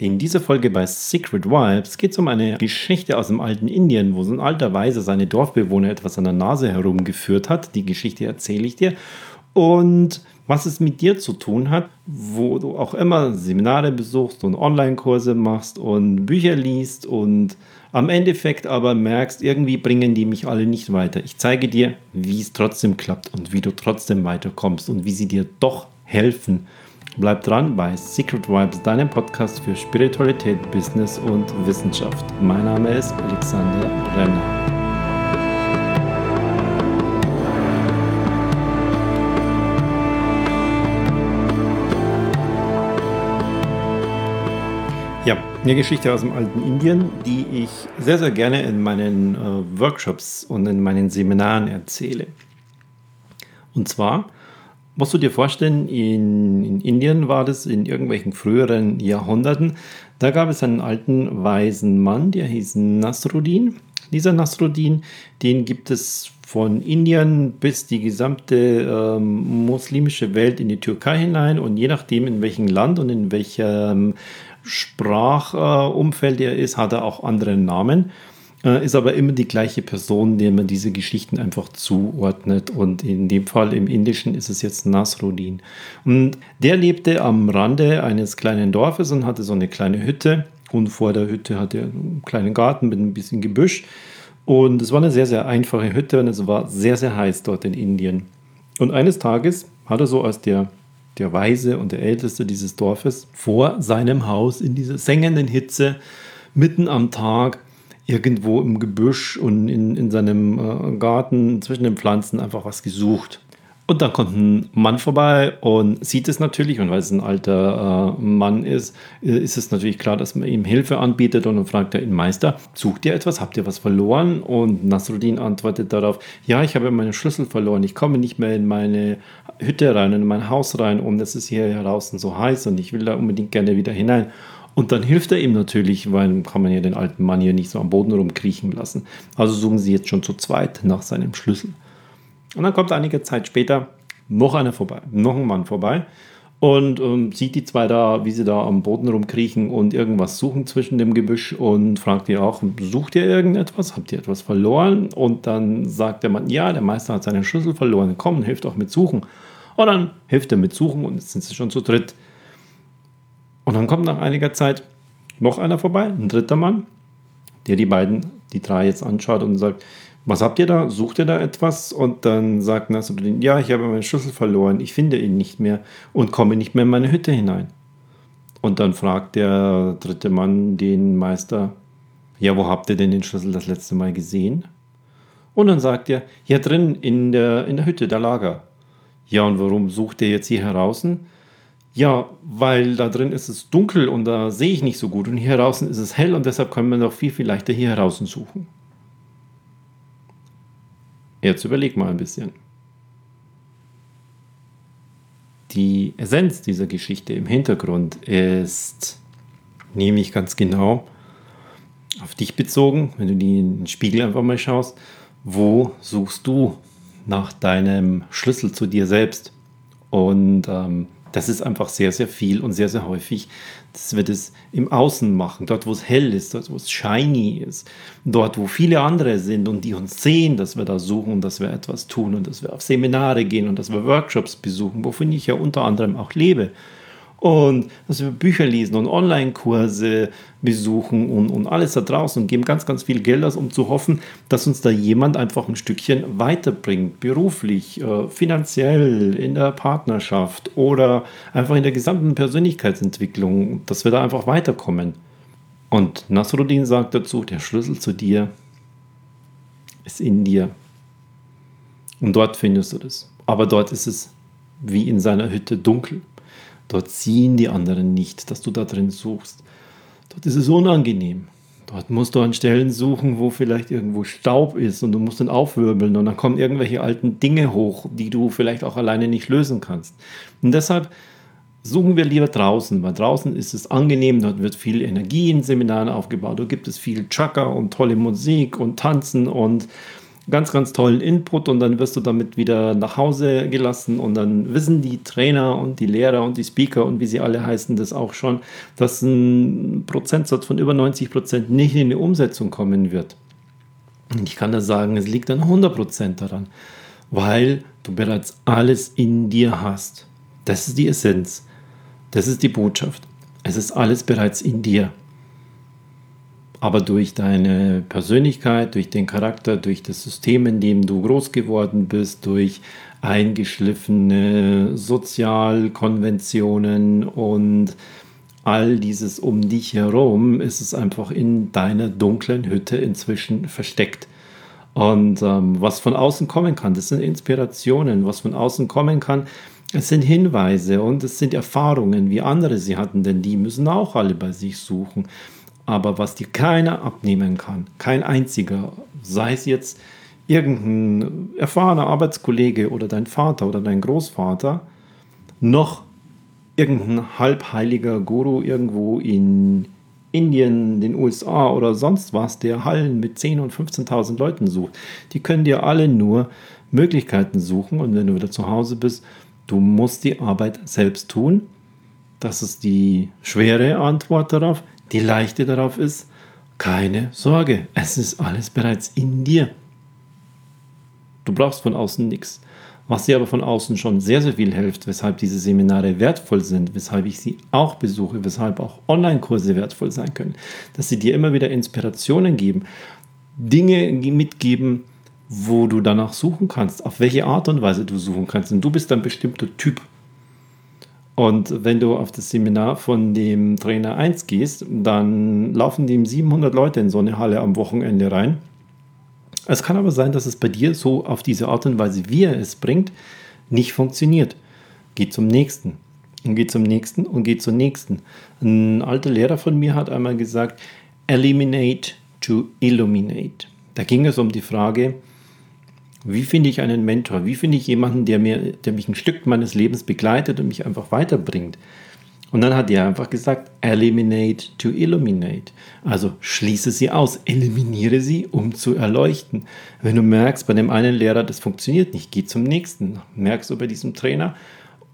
In dieser Folge bei Secret Vibes geht es um eine Geschichte aus dem alten Indien, wo so ein alter Weise seine Dorfbewohner etwas an der Nase herumgeführt hat. Die Geschichte erzähle ich dir. Und was es mit dir zu tun hat, wo du auch immer Seminare besuchst und Online-Kurse machst und Bücher liest und am Endeffekt aber merkst, irgendwie bringen die mich alle nicht weiter. Ich zeige dir, wie es trotzdem klappt und wie du trotzdem weiterkommst und wie sie dir doch helfen Bleib dran bei Secret Vibes, deinem Podcast für Spiritualität, Business und Wissenschaft. Mein Name ist Alexander Renner. Ja, eine Geschichte aus dem alten Indien, die ich sehr, sehr gerne in meinen äh, Workshops und in meinen Seminaren erzähle. Und zwar musst du dir vorstellen, in, in, Indien war das in irgendwelchen früheren Jahrhunderten. Da gab es einen alten weisen Mann, der hieß Nasruddin. Dieser Nasruddin, den gibt es von Indien bis die gesamte ähm, muslimische Welt in die Türkei hinein und je nachdem, in welchem Land und in welchem Sprachumfeld äh, er ist, hat er auch andere Namen. Äh, ist aber immer die gleiche Person, der man diese Geschichten einfach zuordnet. Und in dem Fall im Indischen ist es jetzt Nasruddin. Und der lebte am Rande eines kleinen Dorfes und hatte so eine kleine Hütte. Und vor der Hütte hatte er einen kleinen Garten mit ein bisschen Gebüsch. Und es war eine sehr, sehr einfache Hütte und es war sehr, sehr heiß dort in Indien. Und eines Tages hat er so als der, der Weise und der Älteste dieses Dorfes vor seinem Haus in dieser sengenden Hitze mitten am Tag irgendwo im Gebüsch und in, in seinem äh, Garten zwischen den Pflanzen einfach was gesucht. Und dann kommt ein Mann vorbei und sieht es natürlich, und weil es ein alter äh, Mann ist, äh, ist es natürlich klar, dass man ihm Hilfe anbietet und dann fragt er ihn, Meister, sucht ihr etwas? Habt ihr was verloren? Und Nasruddin antwortet darauf, ja, ich habe meinen Schlüssel verloren, ich komme nicht mehr in meine Hütte rein, in mein Haus rein und es ist hier draußen so heiß und ich will da unbedingt gerne wieder hinein. Und dann hilft er ihm natürlich, weil kann man ja den alten Mann hier nicht so am Boden rumkriechen lassen. Also suchen sie jetzt schon zu zweit nach seinem Schlüssel. Und dann kommt einige Zeit später noch einer vorbei, noch ein Mann vorbei und ähm, sieht die zwei da, wie sie da am Boden rumkriechen und irgendwas suchen zwischen dem Gebüsch und fragt ihr auch, sucht ihr irgendetwas? Habt ihr etwas verloren? Und dann sagt der Mann, ja, der Meister hat seinen Schlüssel verloren. Komm, hilft auch mit Suchen. Und dann hilft er mit Suchen und jetzt sind sie schon zu dritt. Und dann kommt nach einiger Zeit noch einer vorbei, ein dritter Mann, der die beiden, die drei jetzt anschaut und sagt, was habt ihr da? Sucht ihr da etwas? Und dann sagt Nasruddin, ja, ich habe meinen Schlüssel verloren, ich finde ihn nicht mehr und komme nicht mehr in meine Hütte hinein. Und dann fragt der dritte Mann den Meister, ja, wo habt ihr denn den Schlüssel das letzte Mal gesehen? Und dann sagt er, hier drin in der, in der Hütte, der Lager. Ja, und warum sucht ihr jetzt hier heraus? Ja, weil da drin ist es dunkel und da sehe ich nicht so gut und hier draußen ist es hell und deshalb kann man doch viel, viel leichter hier draußen suchen. Jetzt überleg mal ein bisschen. Die Essenz dieser Geschichte im Hintergrund ist nämlich ganz genau auf dich bezogen, wenn du in den Spiegel einfach mal schaust, wo suchst du nach deinem Schlüssel zu dir selbst? Und ähm, das ist einfach sehr, sehr viel und sehr, sehr häufig, dass wir das im Außen machen, dort, wo es hell ist, dort, wo es shiny ist, dort, wo viele andere sind und die uns sehen, dass wir da suchen und dass wir etwas tun und dass wir auf Seminare gehen und dass wir Workshops besuchen, wovon ich ja unter anderem auch lebe und dass wir Bücher lesen und Online-Kurse besuchen und, und alles da draußen und geben ganz, ganz viel Geld aus, um zu hoffen, dass uns da jemand einfach ein Stückchen weiterbringt, beruflich, äh, finanziell, in der Partnerschaft oder einfach in der gesamten Persönlichkeitsentwicklung, dass wir da einfach weiterkommen. Und Nasruddin sagt dazu, der Schlüssel zu dir ist in dir. Und dort findest du das. Aber dort ist es wie in seiner Hütte dunkel. Dort ziehen die anderen nicht, dass du da drin suchst. Dort ist es unangenehm. Dort musst du an Stellen suchen, wo vielleicht irgendwo Staub ist und du musst dann aufwirbeln und dann kommen irgendwelche alten Dinge hoch, die du vielleicht auch alleine nicht lösen kannst. Und deshalb suchen wir lieber draußen, weil draußen ist es angenehm, dort wird viel Energie in Seminaren aufgebaut, dort gibt es viel Chakra und tolle Musik und Tanzen und ganz, ganz tollen Input und dann wirst du damit wieder nach Hause gelassen und dann wissen die Trainer und die Lehrer und die Speaker und wie sie alle heißen das auch schon, dass ein Prozentsatz von über 90 Prozent nicht in die Umsetzung kommen wird. Und ich kann da sagen, es liegt an 100 Prozent daran, weil du bereits alles in dir hast. Das ist die Essenz. Das ist die Botschaft. Es ist alles bereits in dir aber durch deine Persönlichkeit, durch den Charakter, durch das System, in dem du groß geworden bist, durch eingeschliffene Sozialkonventionen und all dieses um dich herum, ist es einfach in deiner dunklen Hütte inzwischen versteckt. Und ähm, was von außen kommen kann, das sind Inspirationen. Was von außen kommen kann, es sind Hinweise und es sind Erfahrungen, wie andere sie hatten, denn die müssen auch alle bei sich suchen aber was dir keiner abnehmen kann, kein einziger, sei es jetzt irgendein erfahrener Arbeitskollege oder dein Vater oder dein Großvater, noch irgendein halbheiliger Guru irgendwo in Indien, den USA oder sonst was, der Hallen mit 10.000 und 15.000 Leuten sucht. Die können dir alle nur Möglichkeiten suchen und wenn du wieder zu Hause bist, du musst die Arbeit selbst tun. Das ist die schwere Antwort darauf. Die leichte darauf ist, keine Sorge, es ist alles bereits in dir. Du brauchst von außen nichts. Was dir aber von außen schon sehr, sehr viel hilft, weshalb diese Seminare wertvoll sind, weshalb ich sie auch besuche, weshalb auch Online-Kurse wertvoll sein können, dass sie dir immer wieder Inspirationen geben, Dinge mitgeben, wo du danach suchen kannst, auf welche Art und Weise du suchen kannst. Und du bist ein bestimmter Typ. Und wenn du auf das Seminar von dem Trainer 1 gehst, dann laufen dem 700 Leute in so eine Halle am Wochenende rein. Es kann aber sein, dass es bei dir so auf diese Art und Weise, wie er es bringt, nicht funktioniert. Geh zum nächsten und geh zum nächsten und geh zum nächsten. Ein alter Lehrer von mir hat einmal gesagt, eliminate to illuminate. Da ging es um die Frage, wie finde ich einen Mentor? Wie finde ich jemanden, der, mir, der mich ein Stück meines Lebens begleitet und mich einfach weiterbringt? Und dann hat er einfach gesagt, eliminate to illuminate. Also schließe sie aus, eliminiere sie, um zu erleuchten. Wenn du merkst, bei dem einen Lehrer, das funktioniert nicht, geh zum nächsten. Merkst du bei diesem Trainer,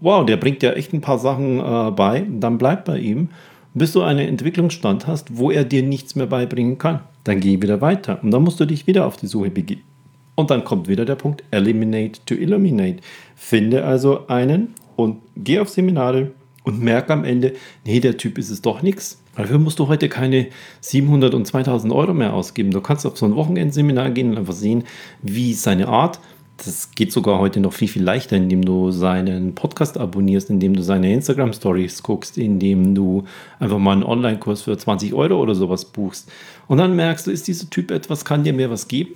wow, der bringt ja echt ein paar Sachen äh, bei, dann bleib bei ihm, bis du einen Entwicklungsstand hast, wo er dir nichts mehr beibringen kann. Dann geh wieder weiter und dann musst du dich wieder auf die Suche begeben und dann kommt wieder der Punkt Eliminate to Illuminate. Finde also einen und geh auf Seminare und merke am Ende, nee, der Typ ist es doch nichts. Dafür musst du heute keine 700 und 2000 Euro mehr ausgeben. Du kannst auf so ein Wochenendseminar gehen und einfach sehen, wie seine Art. Das geht sogar heute noch viel, viel leichter, indem du seinen Podcast abonnierst, indem du seine Instagram-Stories guckst, indem du einfach mal einen Online-Kurs für 20 Euro oder sowas buchst. Und dann merkst du, ist dieser Typ etwas, kann dir mehr was geben?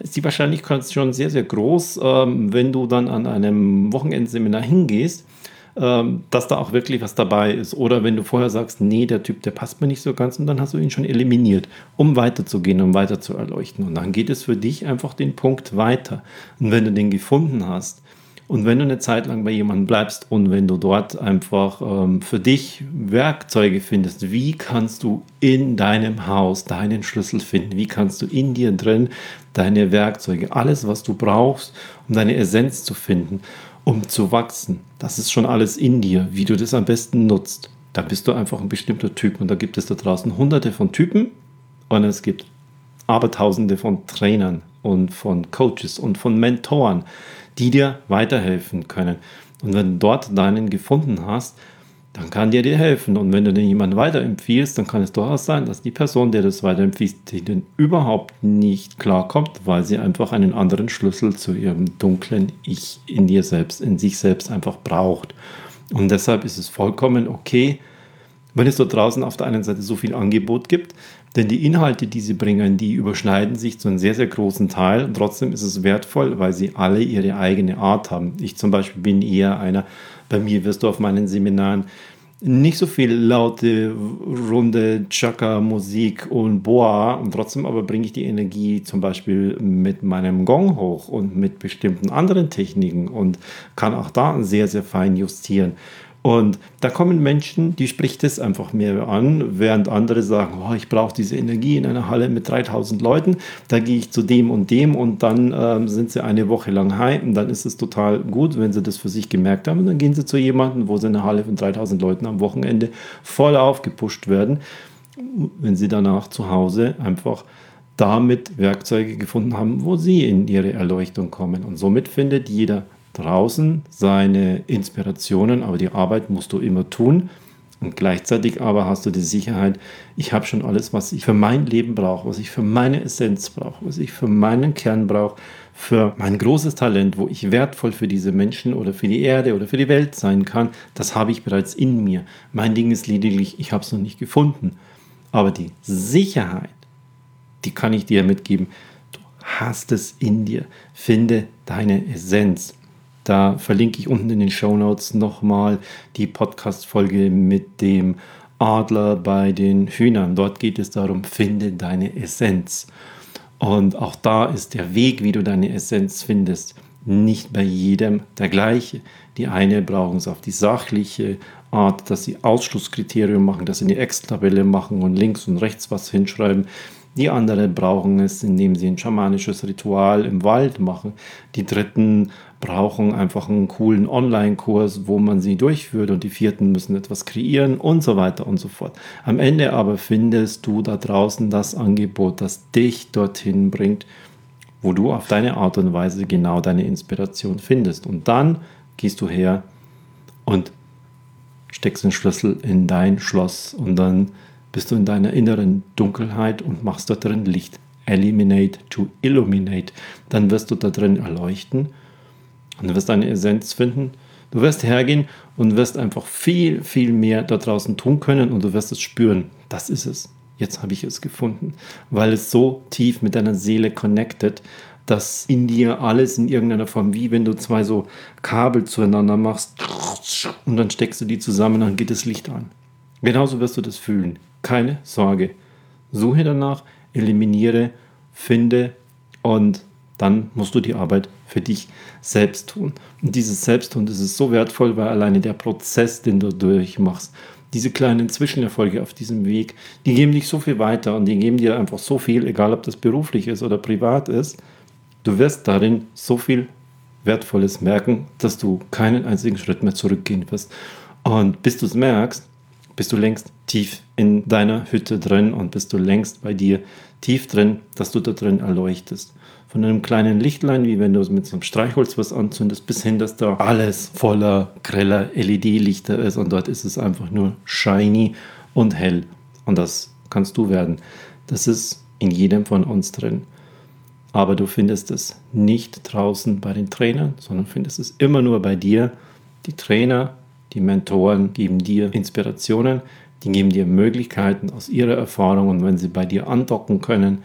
Ist die Wahrscheinlichkeit schon sehr, sehr groß, ähm, wenn du dann an einem Wochenendseminar hingehst, ähm, dass da auch wirklich was dabei ist. Oder wenn du vorher sagst, nee, der Typ, der passt mir nicht so ganz, und dann hast du ihn schon eliminiert, um weiterzugehen, um weiter zu erleuchten. Und dann geht es für dich einfach den Punkt weiter. Und wenn du den gefunden hast, und wenn du eine Zeit lang bei jemandem bleibst und wenn du dort einfach ähm, für dich Werkzeuge findest, wie kannst du in deinem Haus deinen Schlüssel finden? Wie kannst du in dir drin deine Werkzeuge, alles, was du brauchst, um deine Essenz zu finden, um zu wachsen? Das ist schon alles in dir, wie du das am besten nutzt. Da bist du einfach ein bestimmter Typ und da gibt es da draußen hunderte von Typen und es gibt Abertausende von Trainern und von Coaches und von Mentoren die dir weiterhelfen können. Und wenn du dort deinen gefunden hast, dann kann der dir helfen. Und wenn du den jemanden weiterempfiehlst, dann kann es durchaus sein, dass die Person, der das weiterempfiehlt, den überhaupt nicht klarkommt, weil sie einfach einen anderen Schlüssel zu ihrem dunklen Ich in dir selbst, in sich selbst einfach braucht. Und deshalb ist es vollkommen okay, wenn es dort draußen auf der einen Seite so viel Angebot gibt, denn die Inhalte, die sie bringen, die überschneiden sich zu einem sehr, sehr großen Teil. Und trotzdem ist es wertvoll, weil sie alle ihre eigene Art haben. Ich zum Beispiel bin eher einer, bei mir wirst du auf meinen Seminaren nicht so viel laute, runde Chaka-Musik und Boa und trotzdem aber bringe ich die Energie zum Beispiel mit meinem Gong hoch und mit bestimmten anderen Techniken und kann auch da sehr, sehr fein justieren. Und da kommen Menschen, die spricht es einfach mehr an, während andere sagen, oh, ich brauche diese Energie in einer Halle mit 3000 Leuten, da gehe ich zu dem und dem und dann ähm, sind sie eine Woche lang heim und dann ist es total gut, wenn sie das für sich gemerkt haben dann gehen sie zu jemandem, wo sie in einer Halle von 3000 Leuten am Wochenende voll aufgepusht werden, wenn sie danach zu Hause einfach damit Werkzeuge gefunden haben, wo sie in ihre Erleuchtung kommen. Und somit findet jeder draußen seine Inspirationen, aber die Arbeit musst du immer tun. Und gleichzeitig aber hast du die Sicherheit, ich habe schon alles, was ich für mein Leben brauche, was ich für meine Essenz brauche, was ich für meinen Kern brauche, für mein großes Talent, wo ich wertvoll für diese Menschen oder für die Erde oder für die Welt sein kann, das habe ich bereits in mir. Mein Ding ist lediglich, ich habe es noch nicht gefunden. Aber die Sicherheit, die kann ich dir mitgeben. Du hast es in dir. Finde deine Essenz. Da verlinke ich unten in den Show Notes nochmal die Podcast-Folge mit dem Adler bei den Hühnern. Dort geht es darum, finde deine Essenz. Und auch da ist der Weg, wie du deine Essenz findest, nicht bei jedem der gleiche. Die eine brauchen es auf die sachliche Art, dass sie Ausschlusskriterium machen, dass sie eine Excel-Tabelle machen und links und rechts was hinschreiben. Die anderen brauchen es, indem sie ein schamanisches Ritual im Wald machen. Die dritten brauchen einfach einen coolen Online-Kurs, wo man sie durchführt. Und die vierten müssen etwas kreieren und so weiter und so fort. Am Ende aber findest du da draußen das Angebot, das dich dorthin bringt, wo du auf deine Art und Weise genau deine Inspiration findest. Und dann gehst du her und steckst den Schlüssel in dein Schloss und dann bist du in deiner inneren Dunkelheit und machst dort drin Licht. Eliminate to illuminate. Dann wirst du da drin erleuchten und du wirst deine Essenz finden. Du wirst hergehen und wirst einfach viel, viel mehr da draußen tun können und du wirst es spüren. Das ist es. Jetzt habe ich es gefunden, weil es so tief mit deiner Seele connected, dass in dir alles in irgendeiner Form, wie wenn du zwei so Kabel zueinander machst und dann steckst du die zusammen und dann geht das Licht an. Genauso wirst du das fühlen. Keine Sorge. Suche danach, eliminiere, finde und dann musst du die Arbeit für dich selbst tun. Und dieses Selbsttun, das ist so wertvoll, weil alleine der Prozess, den du durchmachst, diese kleinen Zwischenerfolge auf diesem Weg, die geben dich so viel weiter und die geben dir einfach so viel, egal ob das beruflich ist oder privat ist. Du wirst darin so viel Wertvolles merken, dass du keinen einzigen Schritt mehr zurückgehen wirst. Und bis du es merkst, bist du längst tief in deiner Hütte drin und bist du längst bei dir tief drin, dass du da drin erleuchtest. Von einem kleinen Lichtlein, wie wenn du mit so einem Streichholz was anzündest, bis hin, dass da alles voller greller LED-Lichter ist und dort ist es einfach nur shiny und hell. Und das kannst du werden. Das ist in jedem von uns drin. Aber du findest es nicht draußen bei den Trainern, sondern findest es immer nur bei dir. Die Trainer die Mentoren geben dir Inspirationen, die geben dir Möglichkeiten aus ihrer Erfahrung und wenn sie bei dir andocken können,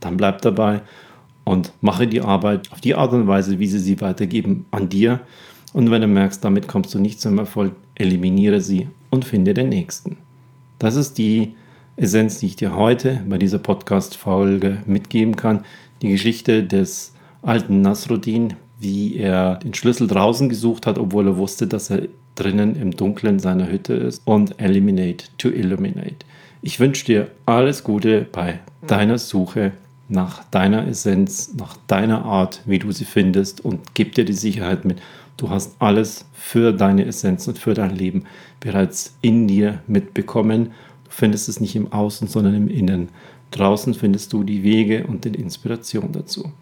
dann bleib dabei und mache die Arbeit auf die Art und Weise, wie sie sie weitergeben, an dir. Und wenn du merkst, damit kommst du nicht zum Erfolg, eliminiere sie und finde den nächsten. Das ist die Essenz, die ich dir heute bei dieser Podcast-Folge mitgeben kann. Die Geschichte des alten Nasruddin, wie er den Schlüssel draußen gesucht hat, obwohl er wusste, dass er drinnen im Dunkeln seiner Hütte ist und Eliminate to Illuminate. Ich wünsche dir alles Gute bei deiner Suche nach deiner Essenz, nach deiner Art, wie du sie findest und gib dir die Sicherheit mit, du hast alles für deine Essenz und für dein Leben bereits in dir mitbekommen. Du findest es nicht im Außen, sondern im Innen. Draußen findest du die Wege und die Inspiration dazu.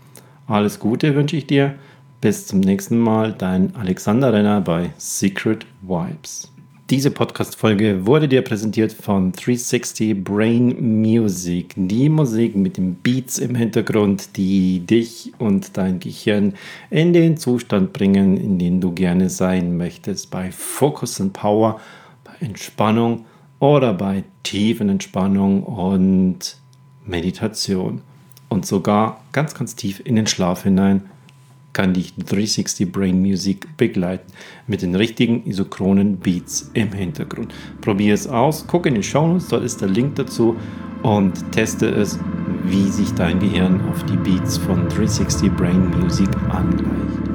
Alles Gute wünsche ich dir. Bis zum nächsten Mal, dein Alexander Renner bei Secret Vibes. Diese Podcast-Folge wurde dir präsentiert von 360 Brain Music. Die Musik mit den Beats im Hintergrund, die dich und dein Gehirn in den Zustand bringen, in den du gerne sein möchtest. Bei Focus and Power, bei Entspannung oder bei tiefen Entspannung und Meditation. Und sogar ganz, ganz tief in den Schlaf hinein kann dich 360 Brain Music begleiten mit den richtigen isochronen Beats im Hintergrund. Probier es aus, guck in den Show Notes, dort ist der Link dazu und teste es, wie sich dein Gehirn auf die Beats von 360 Brain Music angleicht.